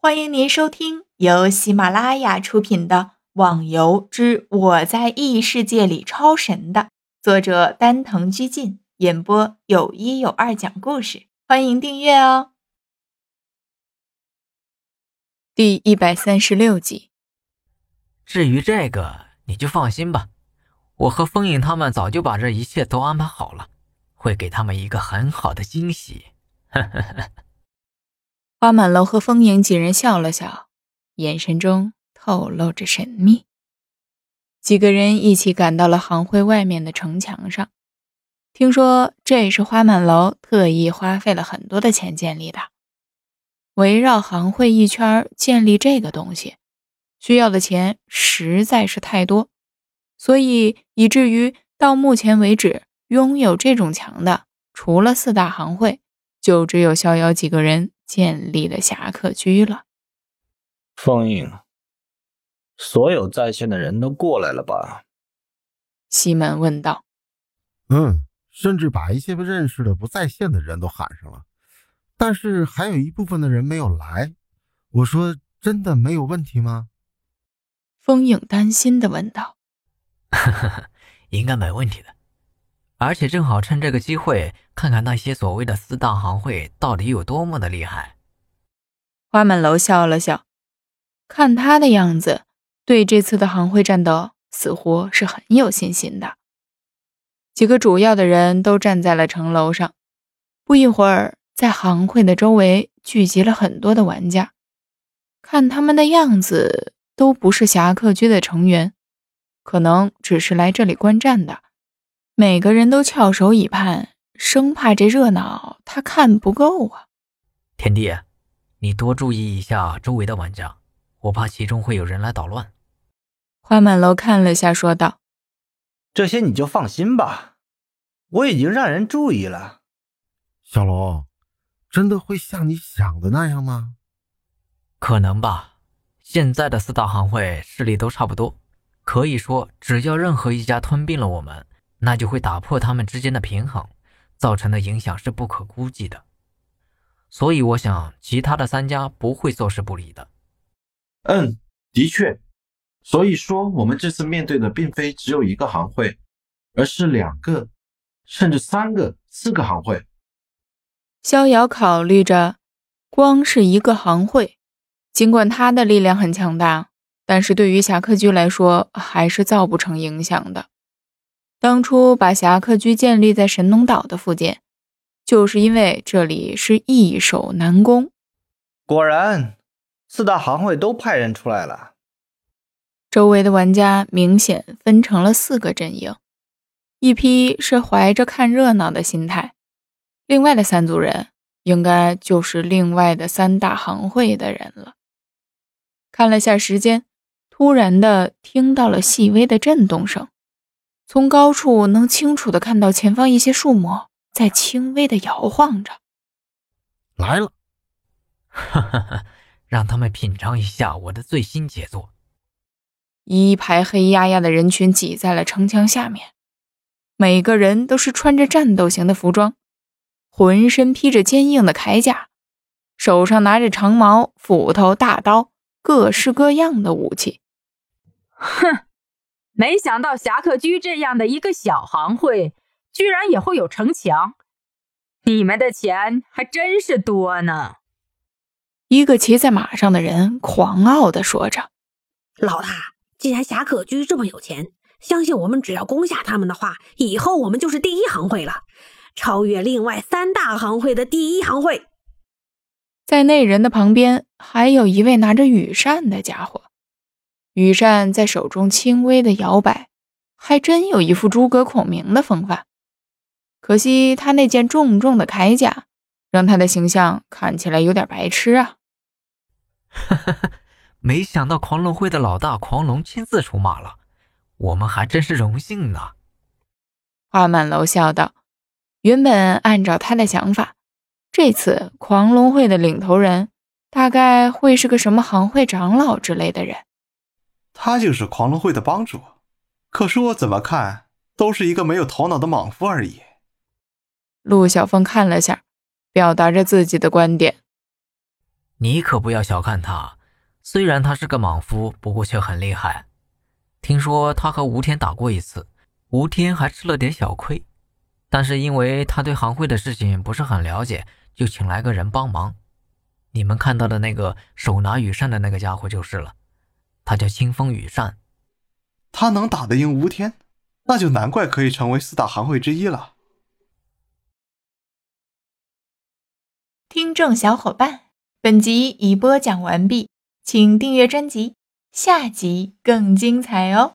欢迎您收听由喜马拉雅出品的《网游之我在异世界里超神》的作者丹藤居进演播，有一有二讲故事。欢迎订阅哦。第一百三十六集。至于这个，你就放心吧，我和风影他们早就把这一切都安排好了，会给他们一个很好的惊喜。呵呵呵。花满楼和风影几人笑了笑，眼神中透露着神秘。几个人一起赶到了行会外面的城墙上，听说这是花满楼特意花费了很多的钱建立的。围绕行会一圈建立这个东西，需要的钱实在是太多，所以以至于到目前为止，拥有这种墙的，除了四大行会，就只有逍遥几个人。建立了侠客居了。封印，所有在线的人都过来了吧？西门问道。嗯，甚至把一些不认识的不在线的人都喊上了，但是还有一部分的人没有来。我说，真的没有问题吗？风影担心的问道。应该没问题的。而且正好趁这个机会，看看那些所谓的四大行会到底有多么的厉害。花满楼笑了笑，看他的样子，对这次的行会战斗似乎是很有信心的。几个主要的人都站在了城楼上，不一会儿，在行会的周围聚集了很多的玩家。看他们的样子，都不是侠客居的成员，可能只是来这里观战的。每个人都翘首以盼，生怕这热闹他看不够啊！天帝，你多注意一下周围的玩家，我怕其中会有人来捣乱。花满楼看了下，说道：“这些你就放心吧，我已经让人注意了。”小龙，真的会像你想的那样吗？可能吧。现在的四大行会势力都差不多，可以说，只要任何一家吞并了我们。那就会打破他们之间的平衡，造成的影响是不可估计的。所以我想，其他的三家不会坐视不理的。嗯，的确。所以说，我们这次面对的并非只有一个行会，而是两个，甚至三个、四个行会。逍遥考虑着，光是一个行会，尽管他的力量很强大，但是对于侠客居来说，还是造不成影响的。当初把侠客居建立在神农岛的附近，就是因为这里是易守难攻。果然，四大行会都派人出来了。周围的玩家明显分成了四个阵营，一批是怀着看热闹的心态，另外的三组人应该就是另外的三大行会的人了。看了下时间，突然的听到了细微的震动声。从高处能清楚的看到前方一些树木在轻微的摇晃着。来了，哈哈哈！让他们品尝一下我的最新杰作。一排黑压压的人群挤在了城墙下面，每个人都是穿着战斗型的服装，浑身披着坚硬的铠甲，手上拿着长矛、斧头、大刀，各式各样的武器。哼！没想到侠客居这样的一个小行会，居然也会有城墙。你们的钱还真是多呢。一个骑在马上的人狂傲地说着：“老大，既然侠客居这么有钱，相信我们只要攻下他们的话，以后我们就是第一行会了，超越另外三大行会的第一行会。”在那人的旁边，还有一位拿着羽扇的家伙。羽扇在手中轻微的摇摆，还真有一副诸葛孔明的风范。可惜他那件重重的铠甲，让他的形象看起来有点白痴啊！哈哈哈，没想到狂龙会的老大狂龙亲自出马了，我们还真是荣幸呢。花满楼笑道：“原本按照他的想法，这次狂龙会的领头人大概会是个什么行会长老之类的人。”他就是狂龙会的帮主，可是我怎么看都是一个没有头脑的莽夫而已。陆小凤看了下，表达着自己的观点。你可不要小看他，虽然他是个莽夫，不过却很厉害。听说他和吴天打过一次，吴天还吃了点小亏，但是因为他对行会的事情不是很了解，就请来个人帮忙。你们看到的那个手拿羽扇的那个家伙就是了，他叫清风羽扇。他能打得赢吴天，那就难怪可以成为四大行会之一了。听众小伙伴，本集已播讲完毕，请订阅专辑，下集更精彩哦。